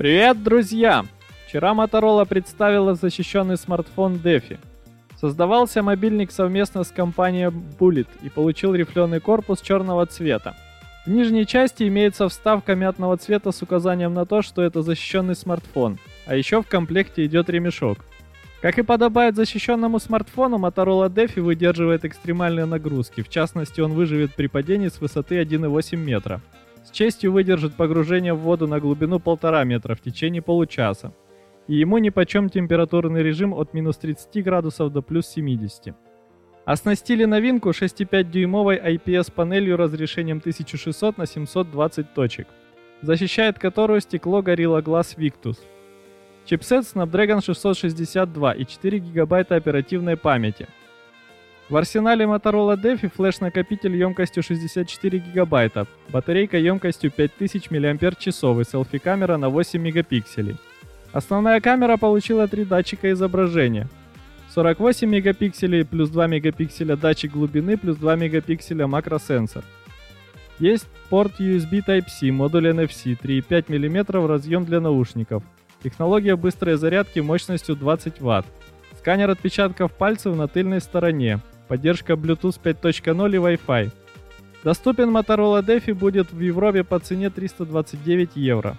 Привет, друзья! Вчера Motorola представила защищенный смартфон DeFi. Создавался мобильник совместно с компанией Bullet и получил рифленый корпус черного цвета. В нижней части имеется вставка мятного цвета с указанием на то, что это защищенный смартфон, а еще в комплекте идет ремешок. Как и подобает защищенному смартфону, Motorola DeFi выдерживает экстремальные нагрузки, в частности он выживет при падении с высоты 1,8 метра. С честью выдержит погружение в воду на глубину 1,5 метра в течение получаса. И ему нипочем температурный режим от минус 30 градусов до плюс 70. Оснастили новинку 6,5-дюймовой IPS-панелью разрешением 1600 на 720 точек, защищает которую стекло Gorilla Glass Victus. Чипсет Snapdragon 662 и 4 гигабайта оперативной памяти – в арсенале Motorola DeFi флеш-накопитель емкостью 64 гигабайта, батарейка емкостью 5000 мАч и селфи-камера на 8 мегапикселей. Основная камера получила три датчика изображения. 48 мегапикселей плюс 2 мегапикселя датчик глубины плюс 2 мегапикселя макросенсор. Есть порт USB Type-C, модуль NFC, 3,5 мм разъем для наушников. Технология быстрой зарядки мощностью 20 Вт. Сканер отпечатков пальцев на тыльной стороне. Поддержка Bluetooth 5.0 и Wi-Fi. Доступен Motorola DeFi будет в Европе по цене 329 евро.